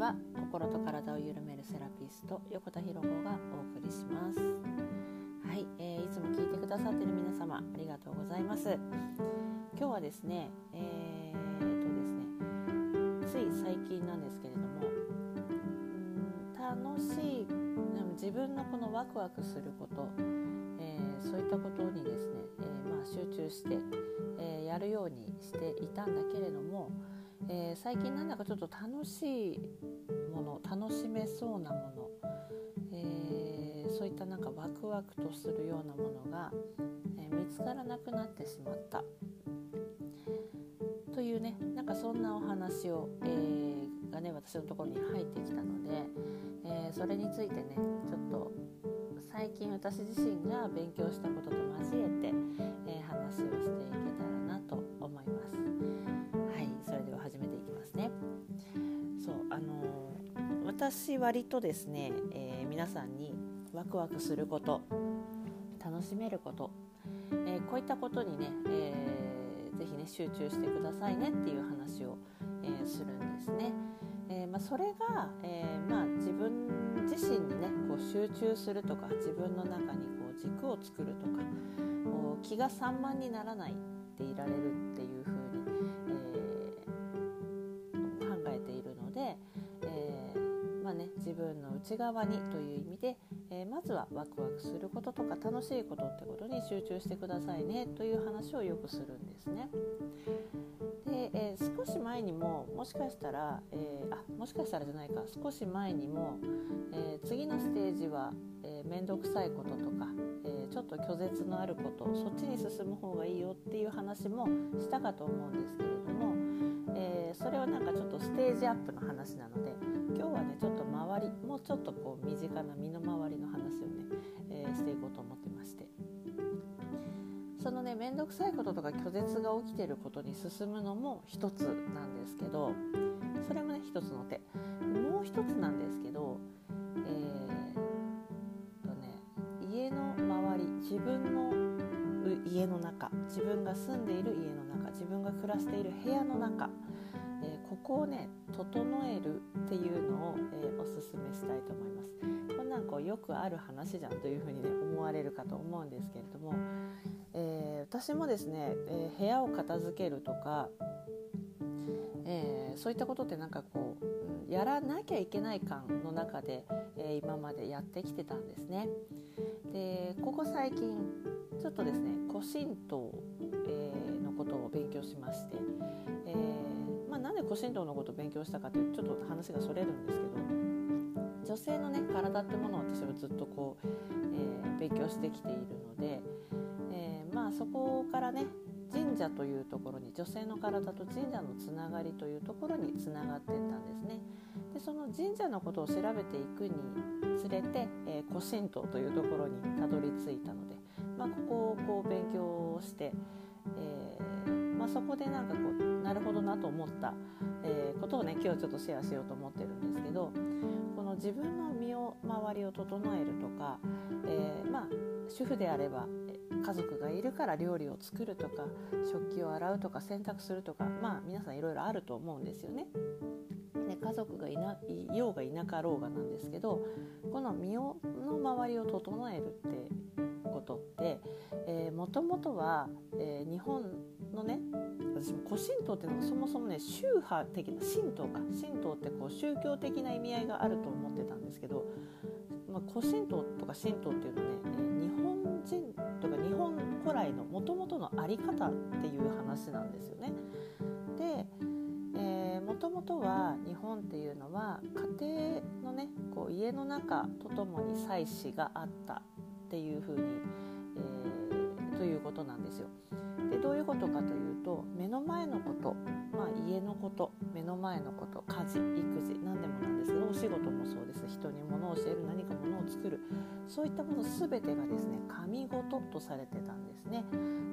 は心と体を緩めるセラピスト横田博子がお送りします。はい、えー、いつも聞いてくださっている皆様ありがとうございます。今日はですねえー、っとですねつい最近なんですけれども楽しい自分のこのワクワクすること、えー、そういったことにですね、えまあ、集中して、えやるようにしていたんだけれどもえー、最近なんだかちょっと楽しいもの楽しめそうなもの、えー、そういったなんかワクワクとするようなものが、え、見つからなくなってしまった。というねなんかそんなお話を、えーがね私のところに入ってきたので、えそれについてねちょっと最近私自身が勉強したことと交えて、え話をして私割とですね、えー、皆さんにワクワクすること楽しめること、えー、こういったことにね、えー、ぜひね集中してくださいねっていう話を、えー、するんですね。えまあ、それが、えまあ、自分自身にねこう集中するとか自分の中にこう軸を作るとかこう気が散漫にならないでいられるっていう風自分の内側にという意味で、えー、まずはワクワクすることとか楽しいことってことに集中してくださいねという話をよくするんですね。で、えー、少し前にももしかしたら、えー、あもしかしたらじゃないか少し前にも、え次のステージは面倒、えー、くさいこととか、えちょっと拒絶のあることそっちに進む方がいいよっていう話もしたかと思うんですけれども、えそれはなんかちょっとステージアップの話なので今日はねちょっと周りもうちょっとこう身近な身の回りの話をね、えー、していこうと思ってまして。そのね面倒くさいこととか拒絶が起きてることに進むのも一つなんですけどそれもね一つの手。もう一つなんですけどえー、とね家の周り自分の家の中自分が住んでいる家の中自分が暮らしている部屋の中こをね整えるっていうのを、えー、おすすめしたいと思います。こんなんこうよくある話じゃんというふうにね思われるかと思うんですけれども、えー、私もですね、えー、部屋を片付けるとか、えそういったことってなんかこうやらなきゃいけない感の中で、え今までやってきてたんですね。でここ最近ちょっとですね古神道、えのことを勉強しまして、えーなんで古神道のことを勉強したかというとちょっと話がそれるんですけど女性のね体ってものを私はずっとこう、えー、勉強してきているので、えー、まあそこからね神社というところに女性の体と神社のつながりというところにつながっていったんですね。でその神社のことを調べていくにつれて、えー、古神道というところにたどり着いたので、まあ、ここをこう勉強して、えーまあ、そこでなんかこうなるほどなと思った、えー、ことをね今日ちょっとシェアしようと思ってるんですけどこの自分の身を周りを整えるとか、えー、まあ主婦であれば家族がいるから料理を作るとか食器を洗うとか洗濯するとかまあ皆さんいろいろあると思うんですよね。で家族がいないようがいなかろうがなんですけどこの身をの周りを整えるってことってもともとは、えー、日本のね私も古神道っていうのがそもそもね宗派的な神道か神道ってこう宗教的な意味合いがあると思ってたんですけど、まあ、古神道とか神道っていうのはね、え日本人とか日本古来のもともとの在り方っていう話なんですよね。でもともとは日本っていうのは家庭のねこう家の中とともに祭祀があったっていうふうに、えー、ということなんですよ。でどういうことかというと目の前のこと、まあ、家のこと目の前のこと家事育児何でもなんですけどお仕事もそうです人に物を教える何か物を作るそういったもの全てがですね神事とされてたんですね。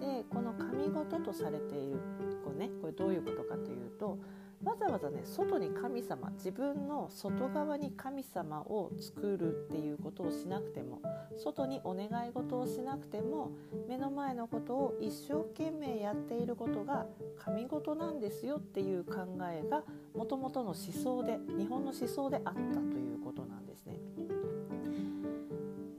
でこの神事とされているこう、ね、これどういうことかというと、わざわざね外に神様自分の外側に神様を作るっていうことをしなくても外にお願い事をしなくても目の前のことを一生懸命やっていることが神事なんですよっていう考えがもともとの思想で日本の思想であったということなんですね。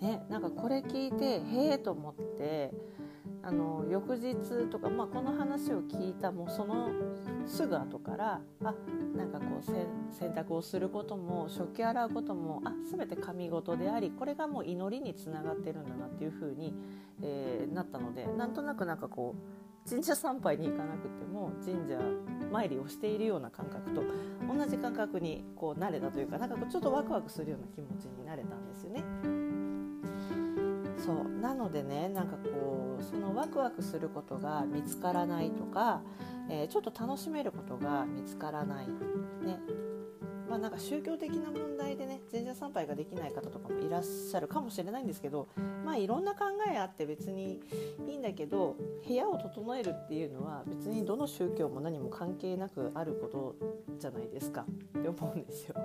ねなんかこれ聞いてへえと思ってあの翌日とか、まあ、この話を聞いたもうそのすぐ後からあなんかこう洗濯をすることも食器洗うこともあ全て神事でありこれがもう祈りにつながってるんだなっていう風に、えー、なったのでなんとなくなんかこう神社参拝に行かなくても神社参りをしているような感覚と同じ感覚にこう慣れたというかなんかこうちょっとワクワクするような気持ちになれたんですよね。そう。なのでねなんかこうそのワクワクすることが見つからないとか、えー、ちょっと楽しめることが見つからない、ね。まあ、なんか宗教的な問題でね神社参拝ができない方とかもいらっしゃるかもしれないんですけど、まあ、いろんな考えあって別にいいんだけど部屋を整えるっていうのは別にどの宗教も何も関係なくあることじゃないですかって思うんですよ。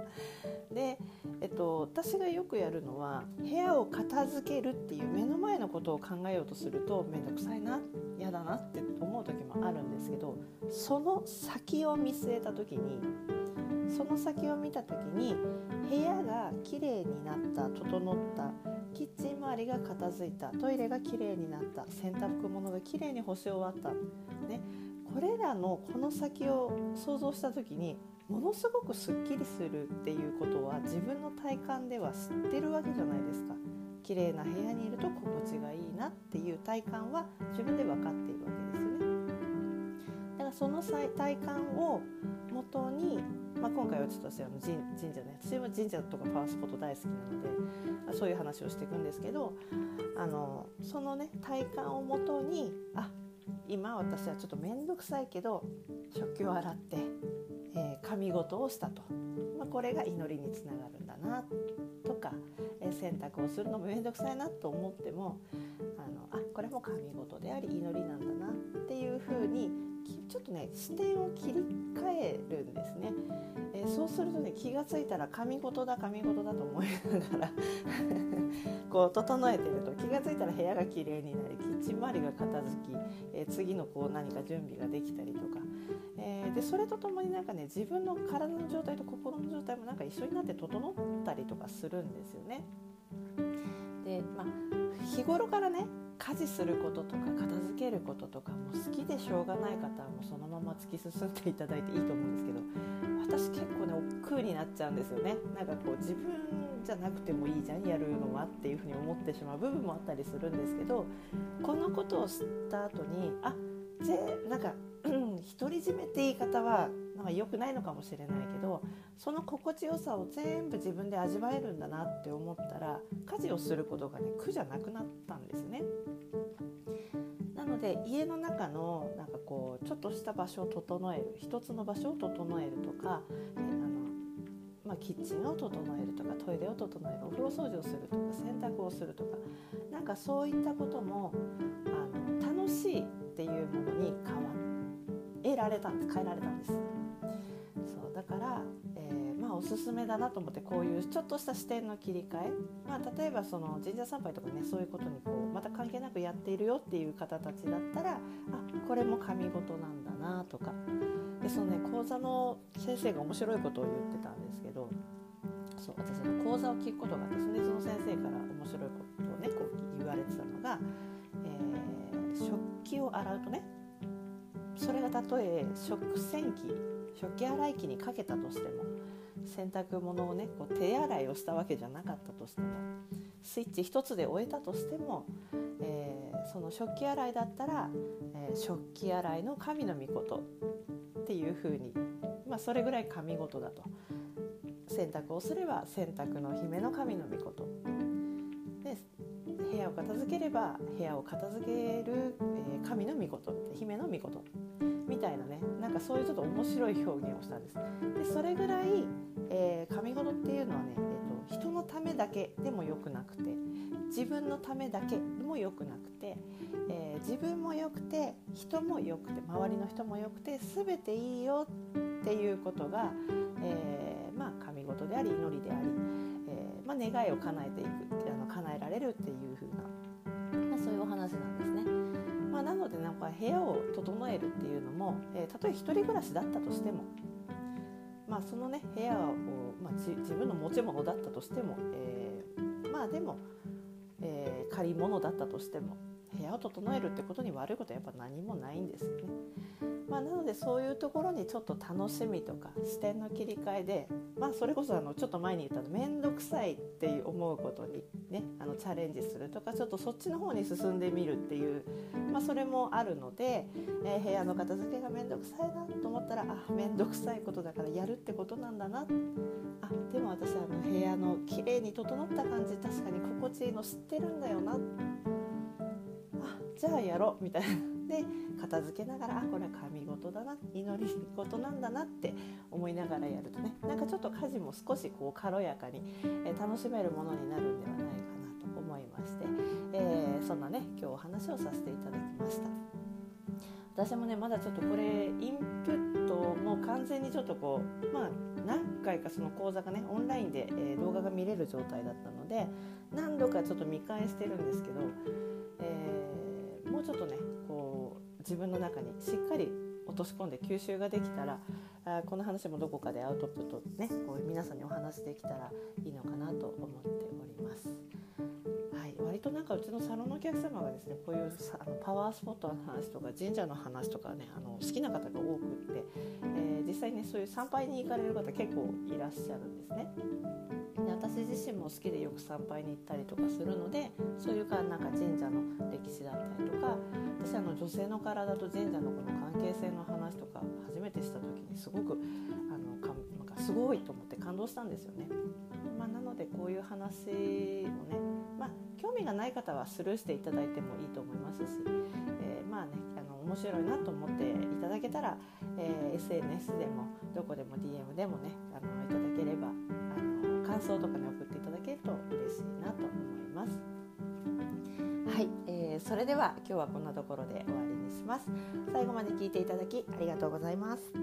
で、えっと、私がよくやるのは部屋を片付けるっていう目の前のことを考えようとすると面倒くさいな嫌だなって思う時もあるんですけどその先を見据えた時にその先を見た時に部屋がきれいになった整ったキッチン周りが片付いたトイレがきれいになった洗濯物がきれいに干し終わった、ね、これらのこの先を想像した時にものすごくすっきりするっていうことは自分の体感では知ってるわけじゃないですか。綺麗な部屋にいると心地がいいなっていう体感は自分で分かっているわけですよその体感をもとに、まあ、今回はちょっと私あの神社ね私は神社とかパワースポット大好きなのでそういう話をしていくんですけどあのそのね体感をもとにあ今私はちょっと面倒くさいけど食器を洗ってえー、神事をしたと、まあ、これが祈りにつながるんだなとか、えー、洗濯をするのも面倒くさいなと思ってもあのあこれも神事であり祈りなんだなっていうふうにちょっとね視点を切り替えるんですね、えー、そうするとね気が付いたら神事だ神事だと思いながら こう整えてると気が付いたら部屋がきれいになりキッチン周りが片付き、えー、次のこう何か準備ができたりとか、えー、でそれとともになんかね自分の体の状態と心の状態もなんか一緒になって整ったりとかするんですよね。でまあ日頃からね家事することとか片付けることとかも好きでしょうがない方はもうそのまま突き進んでいただいていいと思うんですけど私結構ね億劫になっちゃうんですよね。なんかこう自分じゃなくてもいいじゃんやるのはっていうふうに思ってしまう部分もあったりするんですけどこのことを知った後にあぜなんか、うん、独り占めって言い方はなんか良くないのかもしれないけどその心地よさを全部自分で味わえるんだなって思ったら家事をすることがね苦じゃなくなったんですね。なので家の中のなんかこうちょっとした場所を整える一つの場所を整えるとか、えー、あのまあ、キッチンを整えるとかトイレを整えるお風呂掃除をするとか洗濯をするとかなんかそういったこともあの楽しいっていうものに変わ得られたんです変えられたんです。だから、えー、まあ、おすすめだなと思ってこういうちょっとした視点の切り替え、まあ、例えばその神社参拝とかねそういうことにこうまた関係なくやっているよっていう方たちだったらあこれも神事なんだなとか。でそのね講座の先生が面白いことを言ってたんですけどそう私の講座を聞くことがですねその先生から面白いことをねこう言われてたのが、えー、食器を洗うとねそれがたとえ食洗機食器洗い機にかけたとしても洗濯物をねこう手洗いをしたわけじゃなかったとしてもスイッチ一つで終えたとしても、えー、その食器洗いだったら、えー、食器洗いの神の御事っていうふうに、まあ、それぐらい神事だと。洗濯をすれば洗濯の姫の神の御事。で部屋を片付ければ部屋を片付ける、えー、神の御事姫の御事。みたいなねなんかそういうちょっと面白い表現をしたんです。でそれぐらい、えー、神事っていうのはね、えーと、人のためだけでもよくなくて自分のためだけも良くなくて、えー、自分も良くて人も良くて周りの人も良くて全ていいよっていうことが、えー、まあ神事であり祈りであり、えーまあ、願いを叶えていくあの叶えられるっていう風な、まあ、そういうお話なんですね。まあ、なのでなんか部屋を整えるっていうのも、えー、たとえ1人暮らしだったとしても、まあ、そのね部屋を、まあ、自分の持ち物だったとしても、えー、まあでも、えー、借り物だったとしても屋を整えるってことに悪いことはやっぱ何もないんですよね。まあ、なのでそういうところにちょっと楽しみとか視点の切り替えで、まあ、それこそあのちょっと前に言った面倒くさいって思うことに、ね、あのチャレンジするとかちょっとそっちの方に進んでみるっていう、まあ、それもあるので、えー、部屋の片付けが面倒くさいなと思ったらあ面倒くさいことだからやるってことなんだな。あでも私あの部屋の綺麗に整った感じ確かに心地いいの知ってるんだよな。あじゃあやろうみたいな。で片付けながらあこれは神事だな祈り事なんだなって思いながらやるとねなんかちょっと家事も少しこう軽やかに、えー、楽しめるものになるんではないかなと思いまして、えー、そんなね今日お話をさせていただきました。私もねまだちょっとこれインプットも完全にちょっとこうまあ何回かその講座がねオンラインで、えー、動画が見れる状態だったので何度かちょっと見返してるんですけど、えー、ちょっとねこう自分の中にしっかり落とし込んで吸収ができたらあこの話もどこかでアウトプットねこう皆さんにお話できたらいいのかなと思っております。はい、割となんかうちのサロンのお客様がですねこういうあのパワースポットの話とか神社の話とかねあの好きな方が多くって、えー、実際ねそういう参拝に行かれる方結構いらっしゃるんですね。私自身も好きでよく参拝に行ったりとかするのでそういうかなんか神社の歴史だったりとか私あの女性の体と神社のこの関係性の話とか初めてした時にすごくあのかなんかすごいと思って感動したんですよね。まあ、なのでこういう話をね、まあ、興味がない方はスルーしていただいてもいいと思いますし、えー、まあねあの面白いなと思っていただけたら、えー、SNS でもどこでも DM でもねあのいただければ感想とかね送っていただけると嬉しいなと思います。はい、えー、それでは今日はこんなところで終わりにします。最後まで聞いていただきありがとうございます。